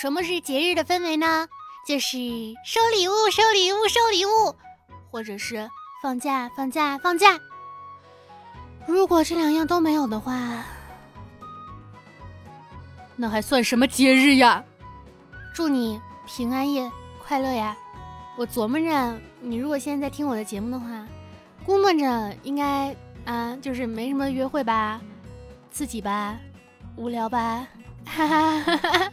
什么是节日的氛围呢？就是收礼物，收礼物，收礼物，或者是放假，放假，放假。如果这两样都没有的话，那还算什么节日呀？祝你平安夜快乐呀！我琢磨着，你如果现在在听我的节目的话，估摸着应该啊，就是没什么约会吧，刺激吧，无聊吧，哈哈哈哈哈。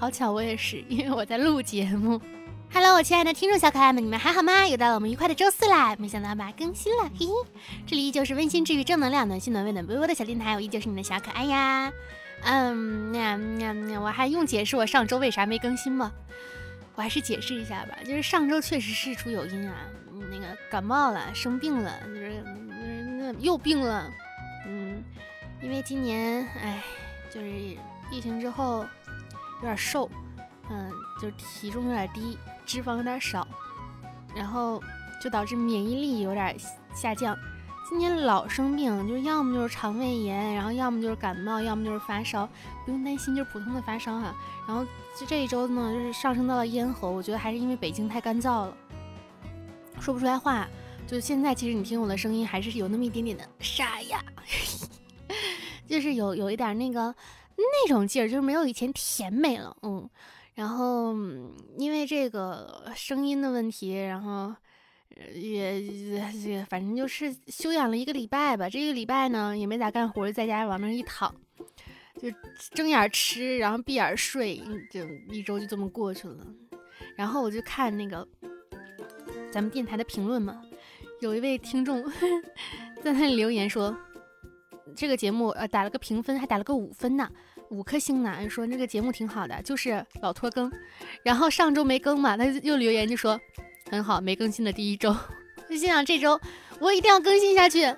好巧，我也是，因为我在录节目。Hello，我亲爱的听众小可爱们，你们还好吗？又到了我们愉快的周四啦！没想到吧，更新了，嘿嘿。这里依旧是温馨治愈、正能量、暖心暖胃暖微微的小电台，我依旧是你的小可爱呀。嗯，那那我还用解释我上周为啥没更新吗？我还是解释一下吧，就是上周确实事出有因啊，那个感冒了，生病了，就是那又病了，嗯，因为今年哎，就是疫情之后有点瘦，嗯，就是体重有点低，脂肪有点少，然后就导致免疫力有点下降。今年老生病，就是要么就是肠胃炎，然后要么就是感冒，要么就是发烧，不用担心，就是普通的发烧哈。然后就这一周呢，就是上升到了咽喉，我觉得还是因为北京太干燥了，说不出来话。就现在，其实你听我的声音，还是有那么一点点的沙哑，就是有有一点那个那种劲儿，就是没有以前甜美了，嗯。然后因为这个声音的问题，然后。也也反正就是休养了一个礼拜吧。这个礼拜呢，也没咋干活，在家往那一躺，就睁眼吃，然后闭眼睡，就一周就这么过去了。然后我就看那个咱们电台的评论嘛，有一位听众 在那里留言说，这个节目呃打了个评分，还打了个五分呢，五颗星呢，说这个节目挺好的，就是老拖更。然后上周没更嘛，他又留言就说。很好，没更新的第一周，就心想这周我一定要更新下去。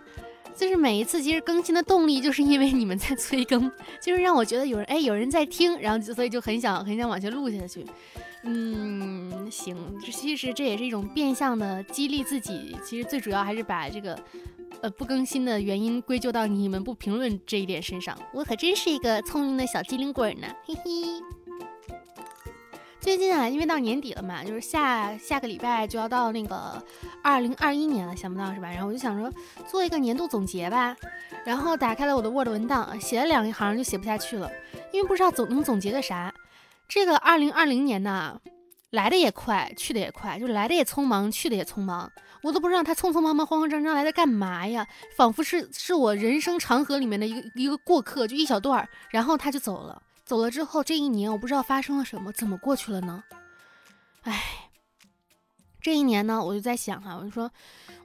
就是每一次其实更新的动力，就是因为你们在催更，就是让我觉得有人哎有人在听，然后所以就很想很想往下录下去。嗯，行，其实这也是一种变相的激励自己。其实最主要还是把这个呃不更新的原因归咎到你们不评论这一点身上。我可真是一个聪明的小机灵鬼呢，嘿嘿。最近啊，因为到年底了嘛，就是下下个礼拜就要到那个二零二一年了，想不到是吧？然后我就想说做一个年度总结吧，然后打开了我的 Word 文档，写了两行就写不下去了，因为不知道总能总结个啥。这个二零二零年呢，来的也快，去的也快，就来的也匆忙，去的也匆忙，我都不知道他匆匆忙忙、慌慌张张来的干嘛呀？仿佛是是我人生长河里面的一个一个过客，就一小段儿，然后他就走了。走了之后，这一年我不知道发生了什么，怎么过去了呢？哎，这一年呢，我就在想哈，我就说，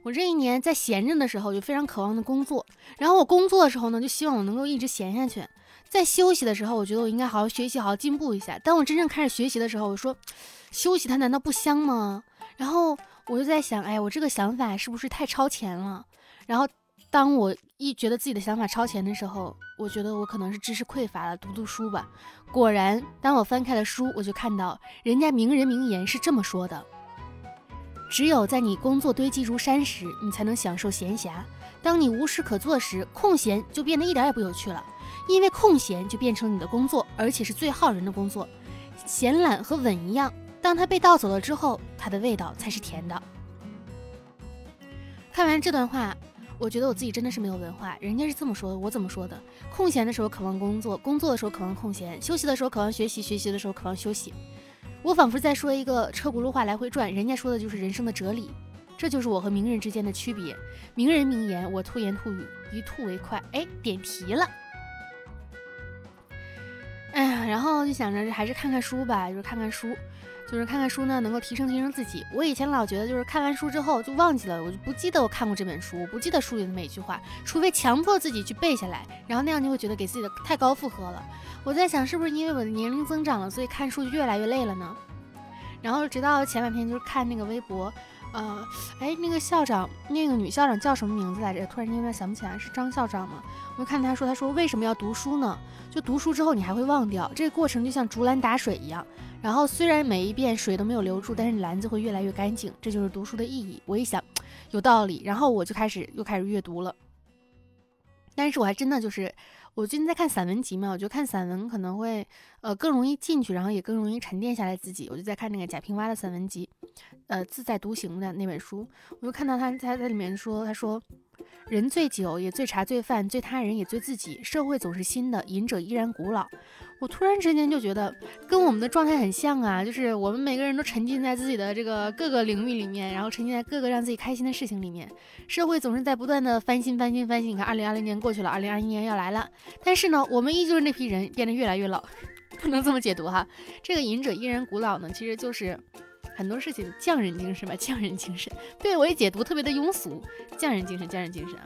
我这一年在闲着的时候就非常渴望的工作，然后我工作的时候呢，就希望我能够一直闲下去。在休息的时候，我觉得我应该好好学习，好好进步一下。当我真正开始学习的时候，我说，休息它难道不香吗？然后我就在想，哎，我这个想法是不是太超前了？然后。当我一觉得自己的想法超前的时候，我觉得我可能是知识匮乏了，读读书吧。果然，当我翻开了书，我就看到人家名人名言是这么说的：只有在你工作堆积如山时，你才能享受闲暇；当你无事可做时，空闲就变得一点也不有趣了，因为空闲就变成你的工作，而且是最耗人的工作。闲懒和稳一样，当它被盗走了之后，它的味道才是甜的。看完这段话。我觉得我自己真的是没有文化，人家是这么说的，我怎么说的？空闲的时候渴望工作，工作的时候渴望空闲，休息的时候渴望学习，学习的时候渴望休息。我仿佛在说一个车轱辘话来回转，人家说的就是人生的哲理。这就是我和名人之间的区别。名人名言，我吐言吐语，一吐为快。哎，点题了。然后就想着还是看看书吧，就是看看书。就是看看书呢，能够提升提升自己。我以前老觉得，就是看完书之后就忘记了，我就不记得我看过这本书，我不记得书里的每一句话，除非强迫自己去背下来，然后那样就会觉得给自己的太高负荷了。我在想，是不是因为我的年龄增长了，所以看书就越来越累了呢？然后直到前两天就是看那个微博，呃，哎，那个校长，那个女校长叫什么名字来着？突然间有点想不起来，是张校长吗？我就看他说，他说为什么要读书呢？就读书之后你还会忘掉，这个过程就像竹篮打水一样。然后虽然每一遍水都没有留住，但是篮子会越来越干净，这就是读书的意义。我一想，有道理，然后我就开始又开始阅读了。但是我还真的就是，我最近在看散文集嘛，我觉得看散文可能会呃更容易进去，然后也更容易沉淀下来自己。我就在看那个贾平凹的散文集，呃，自在独行的那本书，我就看到他他在里面说，他说。人醉酒也醉茶醉饭醉他人也醉自己，社会总是新的，饮者依然古老。我突然之间就觉得跟我们的状态很像啊，就是我们每个人都沉浸在自己的这个各个领域里面，然后沉浸在各个让自己开心的事情里面。社会总是在不断的翻新翻新翻新。你看，二零二零年过去了，二零二一年要来了，但是呢，我们依旧是那批人，变得越来越老，不能这么解读哈。这个饮者依然古老呢，其实就是。很多事情匠人精神吧，匠人精神。对我一解读特别的庸俗，匠人精神，匠人精神啊。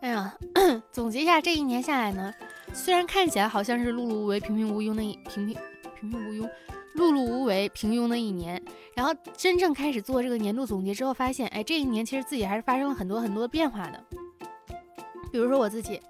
哎呀，总结一下这一年下来呢，虽然看起来好像是碌碌无为、平平无庸的一平平平平无庸、碌碌无为、平庸的一年，然后真正开始做这个年度总结之后，发现，哎，这一年其实自己还是发生了很多很多变化的。比如说我自己。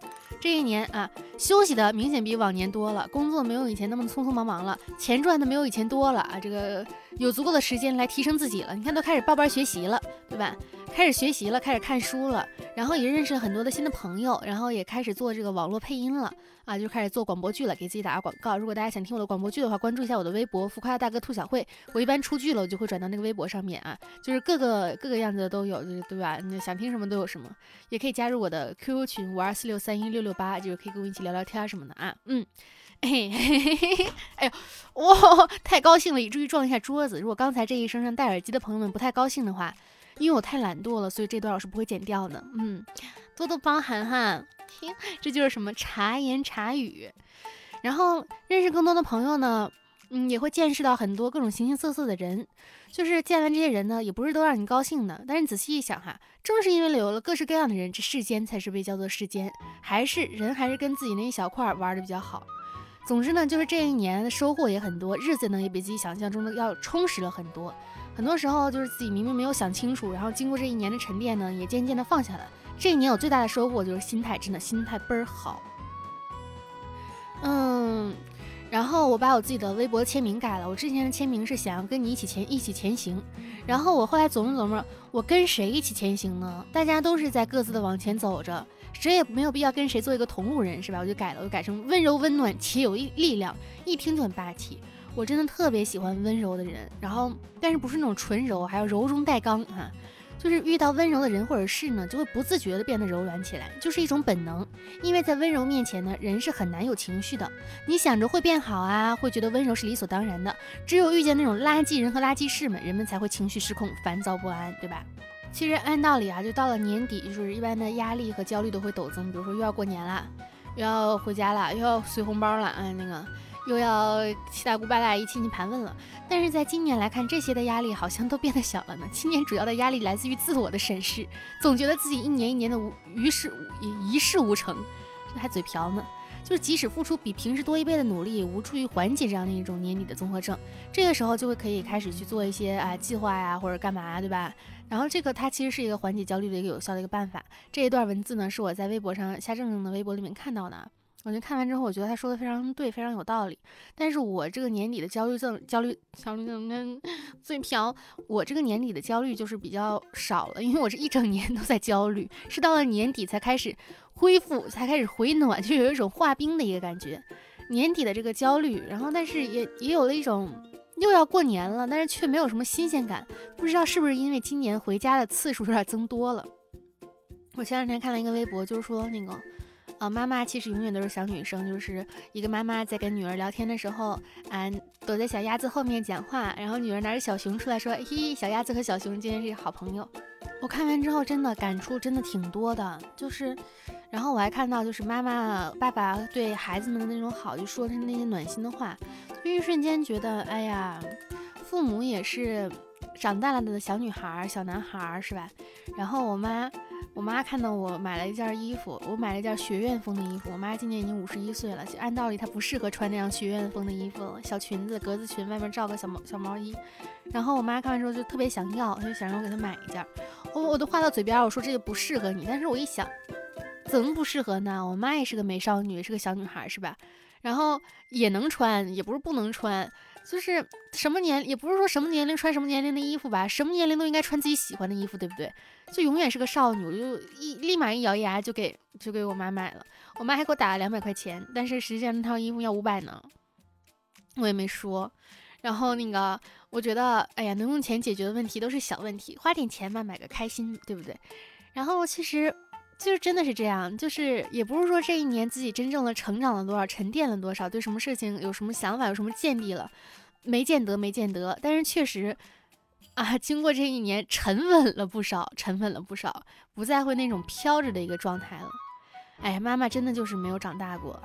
这一年啊，休息的明显比往年多了，工作没有以前那么匆匆忙忙了，钱赚的没有以前多了啊，这个有足够的时间来提升自己了。你看，都开始报班学习了，对吧？开始学习了，开始看书了，然后也认识了很多的新的朋友，然后也开始做这个网络配音了啊，就开始做广播剧了，给自己打个广告。如果大家想听我的广播剧的话，关注一下我的微博“浮夸的大哥兔小慧”。我一般出剧了，我就会转到那个微博上面啊，就是各个各个样子的都有，就是对吧？你想听什么都有什么，也可以加入我的 QQ 群五二四六三一六六八，就是可以跟我一起聊聊天什么的啊。嗯，嘿嘿嘿嘿，哎呦，哇，太高兴了，以至于撞一下桌子。如果刚才这一声让戴耳机的朋友们不太高兴的话。因为我太懒惰了，所以这段我是不会剪掉的。嗯，多多包涵哈。这就是什么茶言茶语。然后认识更多的朋友呢，嗯，也会见识到很多各种形形色色的人。就是见完这些人呢，也不是都让你高兴的。但是你仔细一想哈，正是因为有了各式各样的人，这世间才是被叫做世间。还是人还是跟自己那一小块玩的比较好。总之呢，就是这一年的收获也很多，日子呢也比自己想象中的要充实了很多。很多时候就是自己明明没有想清楚，然后经过这一年的沉淀呢，也渐渐的放下了。这一年我最大的收获就是心态，真的心态倍儿好。嗯，然后我把我自己的微博签名改了，我之前的签名是想要跟你一起前一起前行，然后我后来琢磨琢磨，我跟谁一起前行呢？大家都是在各自的往前走着，谁也没有必要跟谁做一个同路人，是吧？我就改了，我改成温柔温暖且有力量，一听就很霸气。我真的特别喜欢温柔的人，然后但是不是那种纯柔，还要柔中带刚哈，就是遇到温柔的人或者事呢，就会不自觉的变得柔软起来，就是一种本能。因为在温柔面前呢，人是很难有情绪的。你想着会变好啊，会觉得温柔是理所当然的。只有遇见那种垃圾人和垃圾事们，人们才会情绪失控、烦躁不安，对吧？其实按道理啊，就到了年底，就是一般的压力和焦虑都会陡增。比如说又要过年了，又要回家了，又要随红包了，啊，那个。又要七大姑八大姨亲戚盘问了，但是在今年来看，这些的压力好像都变得小了呢。今年主要的压力来自于自我的审视，总觉得自己一年一年的无于事一事无成，这还嘴瓢呢。就是即使付出比平时多一倍的努力，也无助于缓解这样的一种年底的综合症。这个时候就会可以开始去做一些啊计划呀，或者干嘛，对吧？然后这个它其实是一个缓解焦虑的一个有效的一个办法。这一段文字呢，是我在微博上夏正正的微博里面看到的。我就看完之后，我觉得他说的非常对，非常有道理。但是我这个年底的焦虑症、焦虑、焦虑症跟 嘴瓢，我这个年底的焦虑就是比较少了，因为我这一整年 都在焦虑，是到了年底才开始恢复，才开始回暖，就有一种化冰的一个感觉。年底的这个焦虑，然后但是也也有了一种又要过年了，但是却没有什么新鲜感，不知道是不是因为今年回家的次数有点增多了。我前两天看了一个微博，就是说那个。啊，妈妈其实永远都是小女生，就是一个妈妈在跟女儿聊天的时候，啊，躲在小鸭子后面讲话，然后女儿拿着小熊出来说，嘿，小鸭子和小熊今天是好朋友。我看完之后真的感触真的挺多的，就是，然后我还看到就是妈妈爸爸对孩子们的那种好，就说的那些暖心的话，就一瞬间觉得，哎呀，父母也是长大了的小女孩、小男孩，是吧？然后我妈。我妈看到我买了一件衣服，我买了一件学院风的衣服。我妈今年已经五十一岁了，就按道理她不适合穿那样学院风的衣服，小裙子、格子裙，外面罩个小毛小毛衣。然后我妈看完之后就特别想要，她就想让我给她买一件。我我都话到嘴边，我说这个不适合你。但是我一想，怎么不适合呢？我妈也是个美少女，是个小女孩，是吧？然后也能穿，也不是不能穿。就是什么年，也不是说什么年龄穿什么年龄的衣服吧，什么年龄都应该穿自己喜欢的衣服，对不对？就永远是个少女，我就一立马一咬牙就给就给我妈买了，我妈还给我打了两百块钱，但是实际上那套衣服要五百呢，我也没说。然后那个，我觉得，哎呀，能用钱解决的问题都是小问题，花点钱嘛，买个开心，对不对？然后其实。就是真的是这样，就是也不是说这一年自己真正的成长了多少，沉淀了多少，对什么事情有什么想法，有什么见地了，没见得，没见得。但是确实啊，经过这一年，沉稳了不少，沉稳了不少，不再会那种飘着的一个状态了。哎，妈妈真的就是没有长大过。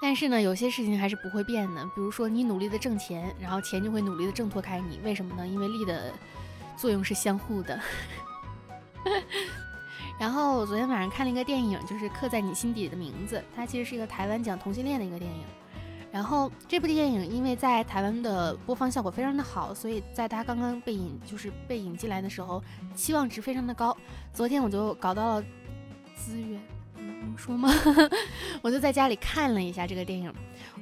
但是呢，有些事情还是不会变的，比如说你努力的挣钱，然后钱就会努力的挣脱开你。为什么呢？因为力的作用是相互的。然后我昨天晚上看了一个电影，就是刻在你心底的名字。它其实是一个台湾讲同性恋的一个电影。然后这部电影因为在台湾的播放效果非常的好，所以在它刚刚被引就是被引进来的时候，期望值非常的高。昨天我就搞到了资源，能说吗？我就在家里看了一下这个电影。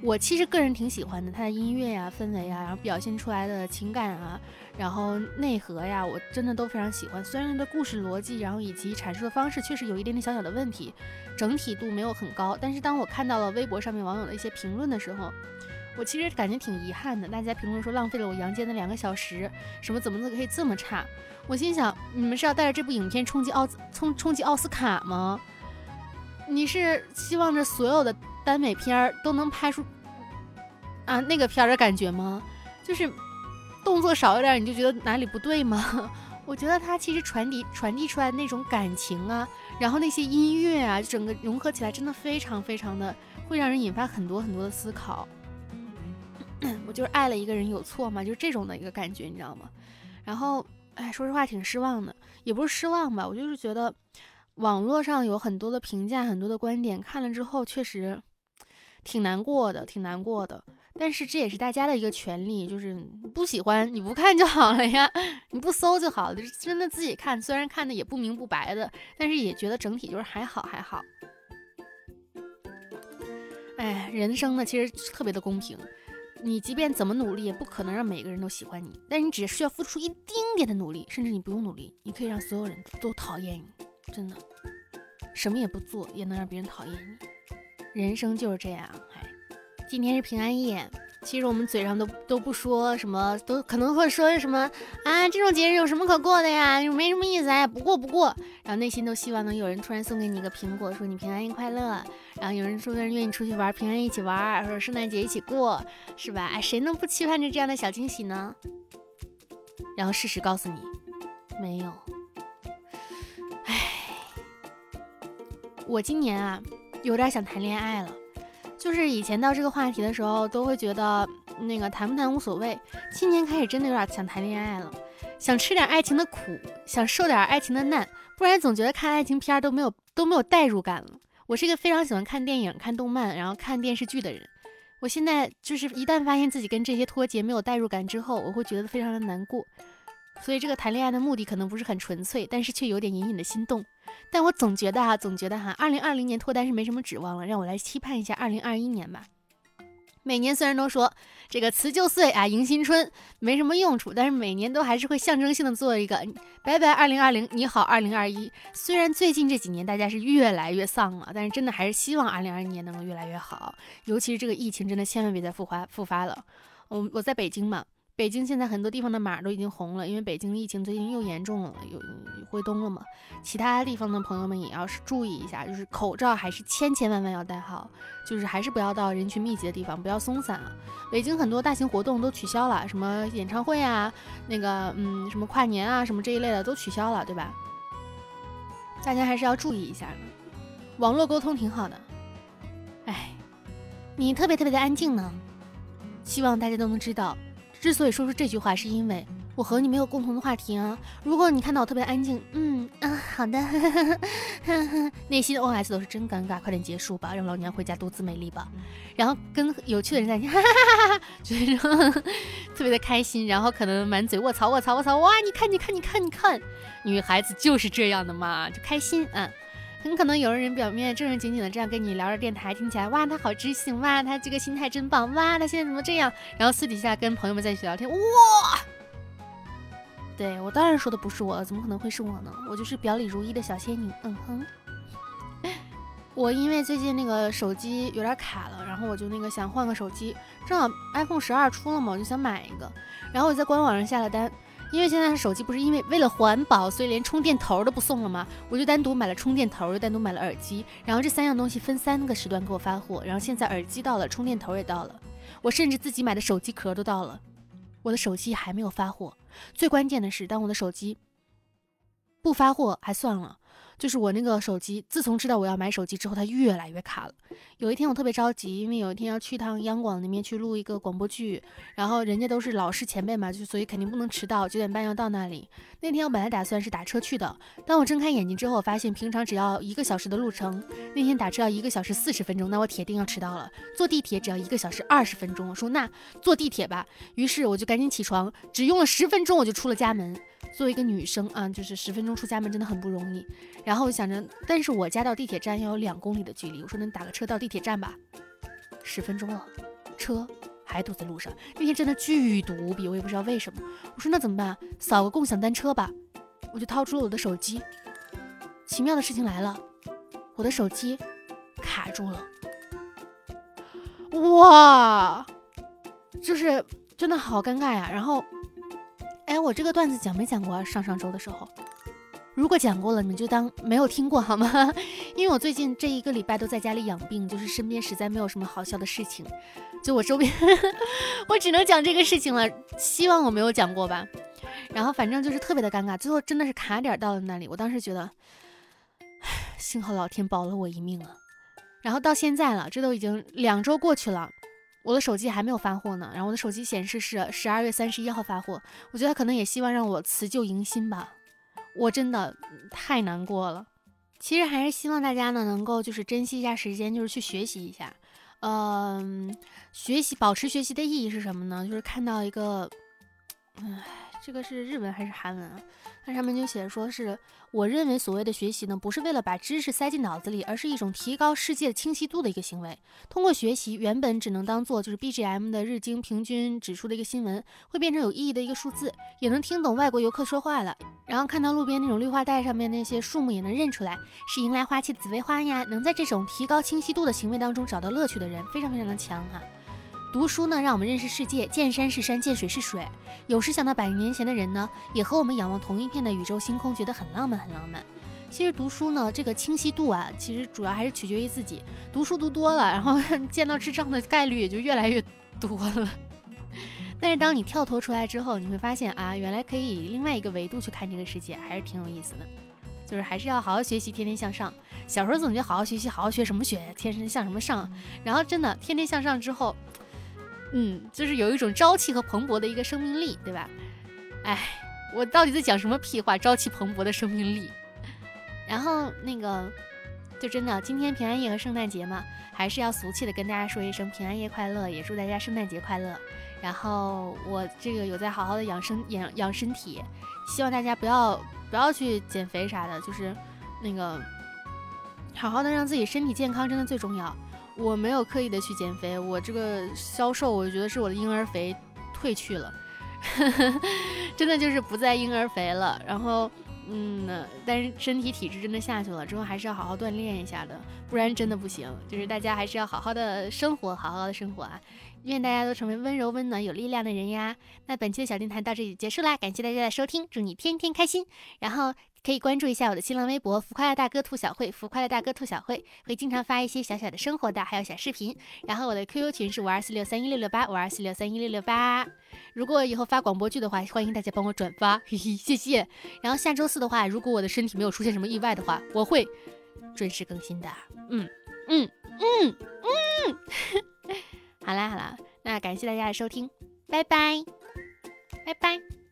我其实个人挺喜欢的，它的音乐呀、氛围呀，然后表现出来的情感啊。然后内核呀，我真的都非常喜欢。虽然它的故事逻辑，然后以及阐述的方式确实有一点点小小的问题，整体度没有很高。但是当我看到了微博上面网友的一些评论的时候，我其实感觉挺遗憾的。大家评论说浪费了我杨坚的两个小时，什么怎么可以这么差？我心想，你们是要带着这部影片冲击奥冲冲击奥斯卡吗？你是希望着所有的耽美片儿都能拍出啊那个片儿的感觉吗？就是。动作少一点你就觉得哪里不对吗？我觉得它其实传递传递出来那种感情啊，然后那些音乐啊，整个融合起来真的非常非常的会让人引发很多很多的思考。我就是爱了一个人有错吗？就是这种的一个感觉，你知道吗？然后，哎，说实话挺失望的，也不是失望吧，我就是觉得网络上有很多的评价，很多的观点，看了之后确实挺难过的，挺难过的。但是这也是大家的一个权利，就是不喜欢你不看就好了呀，你不搜就好了，真的自己看，虽然看的也不明不白的，但是也觉得整体就是还好还好。哎，人生呢其实特别的公平，你即便怎么努力，也不可能让每个人都喜欢你，但你只需要付出一丁点的努力，甚至你不用努力，你可以让所有人都讨厌你，真的，什么也不做也能让别人讨厌你，人生就是这样，哎。今天是平安夜，其实我们嘴上都都不说什么，都可能会说什么啊，这种节日有什么可过的呀？没什么意思哎，不过不过。然后内心都希望能有人突然送给你一个苹果，说你平安夜快乐。然后有人说的愿意出去玩，平安夜一起玩，或者圣诞节一起过，是吧？哎，谁能不期盼着这样的小惊喜呢？然后事实告诉你，没有。唉，我今年啊，有点想谈恋爱了。就是以前到这个话题的时候，都会觉得那个谈不谈无所谓。今年开始真的有点想谈恋爱了，想吃点爱情的苦，想受点爱情的难，不然总觉得看爱情片都没有都没有代入感了。我是一个非常喜欢看电影、看动漫，然后看电视剧的人。我现在就是一旦发现自己跟这些脱节、没有代入感之后，我会觉得非常的难过。所以这个谈恋爱的目的可能不是很纯粹，但是却有点隐隐的心动。但我总觉得哈，总觉得哈，二零二零年脱单是没什么指望了，让我来期盼一下二零二一年吧。每年虽然都说这个辞旧岁啊，迎新春没什么用处，但是每年都还是会象征性的做一个拜拜二零二零，你好二零二一。虽然最近这几年大家是越来越丧了，但是真的还是希望二零二一年能够越来越好。尤其是这个疫情，真的千万别再复发复发了。我我在北京嘛。北京现在很多地方的码都已经红了，因为北京疫情最近又严重了，有回冬了嘛。其他地方的朋友们也要是注意一下，就是口罩还是千千万万要戴好，就是还是不要到人群密集的地方，不要松散啊。北京很多大型活动都取消了，什么演唱会啊，那个嗯，什么跨年啊，什么这一类的都取消了，对吧？大家还是要注意一下。网络沟通挺好的，哎，你特别特别的安静呢，希望大家都能知道。之所以说出这句话，是因为我和你没有共同的话题啊。如果你看到我特别安静，嗯啊，好的，内心 OS 都是真尴尬，快点结束吧，让老娘回家独自美丽吧。然后跟有趣的人在一起，哈哈哈哈哈，就是特别的开心。然后可能满嘴卧槽卧槽卧槽，哇，你看你看你看你看，女孩子就是这样的嘛，就开心啊。很可能有的人表面正正经经的这样跟你聊着电台，听起来哇，他好知性，哇，他这个心态真棒，哇，他现在怎么这样？然后私底下跟朋友们在一起聊天，哇，对我当然说的不是我，怎么可能会是我呢？我就是表里如一的小仙女，嗯哼。我因为最近那个手机有点卡了，然后我就那个想换个手机，正好 iPhone 十二出了嘛，我就想买一个，然后我在官网上下了单。因为现在手机不是因为为了环保，所以连充电头都不送了吗？我就单独买了充电头，又单独买了耳机，然后这三样东西分三个时段给我发货。然后现在耳机到了，充电头也到了，我甚至自己买的手机壳都到了，我的手机还没有发货。最关键的是，当我的手机不发货还算了。就是我那个手机，自从知道我要买手机之后，它越来越卡了。有一天我特别着急，因为有一天要去趟央广那边去录一个广播剧，然后人家都是老师前辈嘛，就所以肯定不能迟到，九点半要到那里。那天我本来打算是打车去的，当我睁开眼睛之后，发现平常只要一个小时的路程，那天打车要一个小时四十分钟，那我铁定要迟到了。坐地铁只要一个小时二十分钟，我说那坐地铁吧。于是我就赶紧起床，只用了十分钟我就出了家门。作为一个女生啊，就是十分钟出家门真的很不容易。然后想着，但是我家到地铁站要有两公里的距离，我说能打个车到地铁站吧？十分钟了，车还堵在路上。那天真的巨堵无比，我也不知道为什么。我说那怎么办？扫个共享单车吧。我就掏出了我的手机。奇妙的事情来了，我的手机卡住了。哇，就是真的好尴尬呀。然后。哎，我这个段子讲没讲过？上上周的时候，如果讲过了，你们就当没有听过好吗？因为我最近这一个礼拜都在家里养病，就是身边实在没有什么好笑的事情，就我周边，我只能讲这个事情了。希望我没有讲过吧。然后反正就是特别的尴尬，最后真的是卡点到了那里。我当时觉得，幸好老天保了我一命啊。然后到现在了，这都已经两周过去了。我的手机还没有发货呢，然后我的手机显示是十二月三十一号发货，我觉得他可能也希望让我辞旧迎新吧，我真的太难过了。其实还是希望大家呢能够就是珍惜一下时间，就是去学习一下。嗯，学习保持学习的意义是什么呢？就是看到一个，唉，这个是日文还是韩文啊？它上面就写说是。我认为所谓的学习呢，不是为了把知识塞进脑子里，而是一种提高世界清晰度的一个行为。通过学习，原本只能当做就是 BGM 的日经平均指数的一个新闻，会变成有意义的一个数字，也能听懂外国游客说话了。然后看到路边那种绿化带上面那些树木，也能认出来是迎来花期的紫薇花呀。能在这种提高清晰度的行为当中找到乐趣的人，非常非常的强哈。读书呢，让我们认识世界，见山是山，见水是水。有时想到百年前的人呢，也和我们仰望同一片的宇宙星空，觉得很浪漫，很浪漫。其实读书呢，这个清晰度啊，其实主要还是取决于自己。读书读多了，然后见到智障的概率也就越来越多了。但是当你跳脱出来之后，你会发现啊，原来可以以另外一个维度去看这个世界，还是挺有意思的。就是还是要好好学习，天天向上。小时候总觉得好好学习，好好学什么学，天生向什么上。然后真的天天向上之后。嗯，就是有一种朝气和蓬勃的一个生命力，对吧？哎，我到底在讲什么屁话？朝气蓬勃的生命力。然后那个，就真的今天平安夜和圣诞节嘛，还是要俗气的跟大家说一声平安夜快乐，也祝大家圣诞节快乐。然后我这个有在好好的养生养养身体，希望大家不要不要去减肥啥的，就是那个好好的让自己身体健康，真的最重要。我没有刻意的去减肥，我这个消瘦，我觉得是我的婴儿肥退去了，真的就是不再婴儿肥了。然后，嗯，但是身体体质真的下去了，之后还是要好好锻炼一下的，不然真的不行。就是大家还是要好好的生活，好好的生活啊！愿大家都成为温柔、温暖、有力量的人呀。那本期的小电台到这里结束啦，感谢大家的收听，祝你天天开心。然后。可以关注一下我的新浪微博“浮夸的大哥兔小慧”，浮夸的大哥兔小慧会经常发一些小小的生活的，还有小视频。然后我的 QQ 群是五二四六三一六六八五二四六三一六六八。如果以后发广播剧的话，欢迎大家帮我转发，嘿嘿，谢谢。然后下周四的话，如果我的身体没有出现什么意外的话，我会准时更新的。嗯嗯嗯嗯。好啦好啦，那感谢大家的收听，拜拜拜拜。